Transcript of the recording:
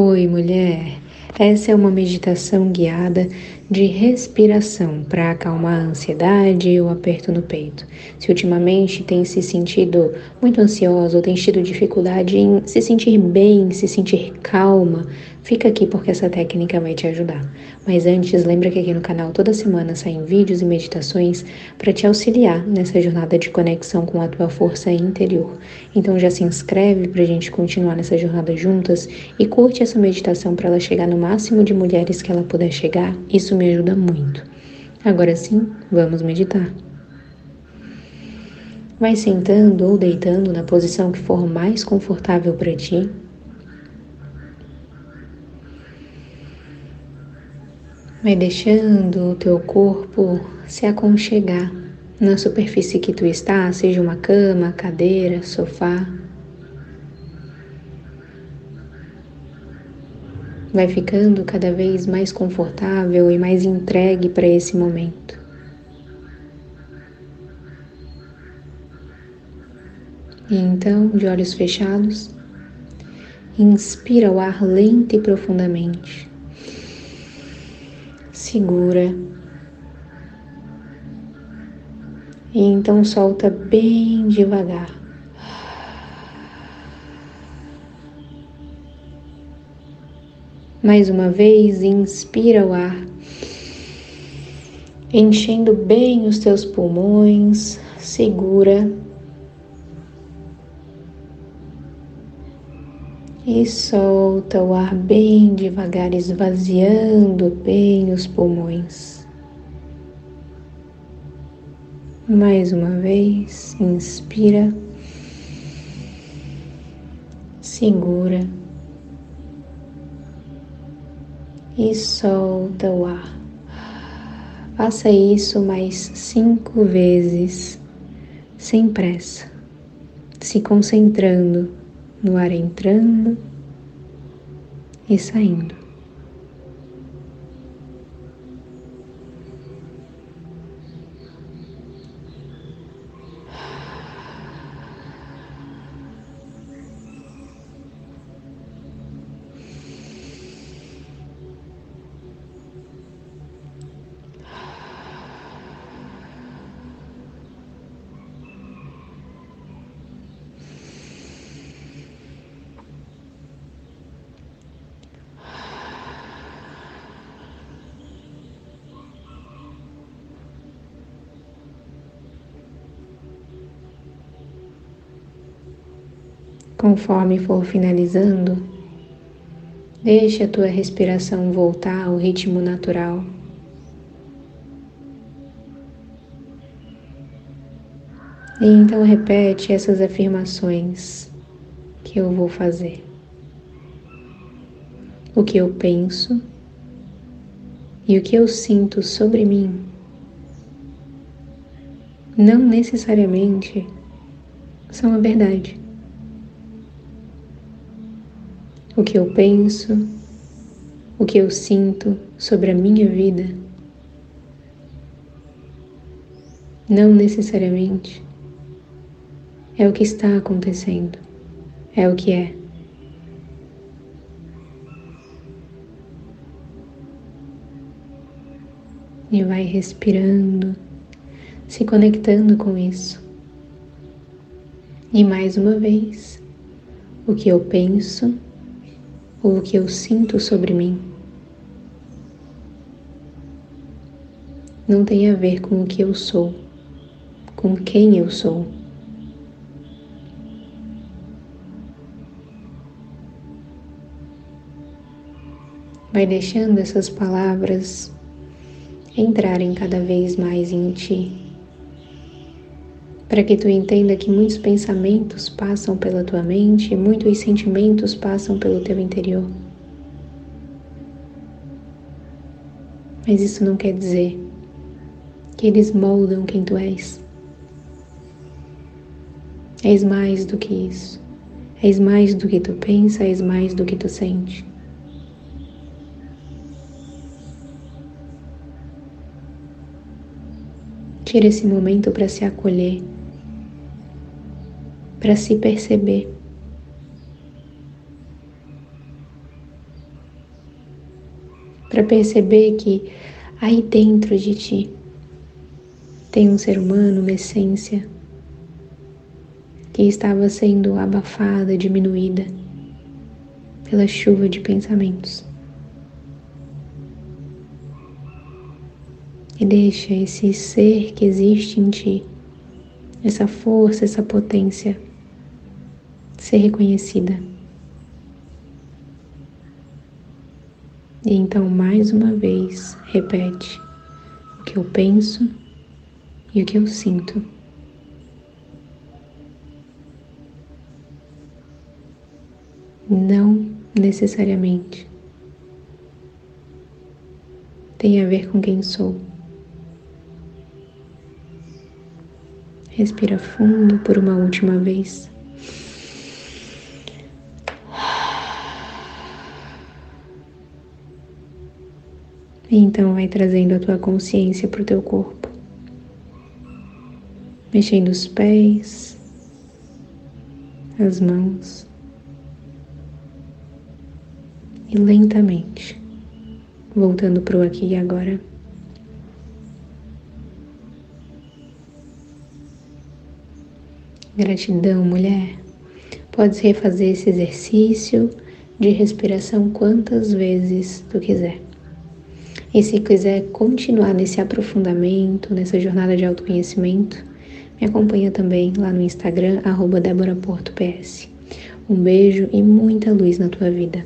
Oi, mulher. Essa é uma meditação guiada de respiração para acalmar a ansiedade e o aperto no peito. Se ultimamente tem se sentido muito ansiosa ou tem tido dificuldade em se sentir bem, se sentir calma, fica aqui porque essa técnica vai te ajudar. Mas antes, lembra que aqui no canal toda semana saem vídeos e meditações para te auxiliar nessa jornada de conexão com a tua força interior. Então já se inscreve para a gente continuar nessa jornada juntas e curte essa meditação para ela chegar no máximo de mulheres que ela puder chegar. Isso me ajuda muito. Agora sim, vamos meditar. Vai sentando ou deitando na posição que for mais confortável para ti. Vai deixando o teu corpo se aconchegar na superfície que tu está, seja uma cama, cadeira, sofá. Vai ficando cada vez mais confortável e mais entregue para esse momento. E então, de olhos fechados, inspira o ar lento e profundamente segura. E então solta bem devagar. Mais uma vez, inspira o ar, enchendo bem os teus pulmões, segura. E solta o ar bem devagar, esvaziando bem os pulmões. Mais uma vez, inspira, segura e solta o ar. Faça isso mais cinco vezes, sem pressa, se concentrando no ar entrando e saindo. Conforme for finalizando, deixe a tua respiração voltar ao ritmo natural. E então repete essas afirmações que eu vou fazer. O que eu penso e o que eu sinto sobre mim não necessariamente são a verdade. O que eu penso, o que eu sinto sobre a minha vida, não necessariamente é o que está acontecendo, é o que é. E vai respirando, se conectando com isso. E mais uma vez, o que eu penso ou o que eu sinto sobre mim não tem a ver com o que eu sou, com quem eu sou. Vai deixando essas palavras entrarem cada vez mais em ti para que tu entenda que muitos pensamentos passam pela tua mente e muitos sentimentos passam pelo teu interior. Mas isso não quer dizer que eles moldam quem tu és. És mais do que isso. És mais do que tu pensa, és mais do que tu sente. Tira esse momento para se acolher para se perceber. para perceber que aí dentro de ti tem um ser humano, uma essência que estava sendo abafada, diminuída pela chuva de pensamentos. E deixa esse ser que existe em ti, essa força, essa potência, ser reconhecida. E então, mais uma vez, repete o que eu penso e o que eu sinto. Não necessariamente tem a ver com quem sou. Respira fundo por uma última vez. E então vai trazendo a tua consciência para o teu corpo, mexendo os pés, as mãos e lentamente voltando para o aqui e agora. Gratidão, mulher. Podes refazer esse exercício de respiração quantas vezes tu quiser. E se quiser continuar nesse aprofundamento, nessa jornada de autoconhecimento, me acompanha também lá no Instagram, arroba Um beijo e muita luz na tua vida.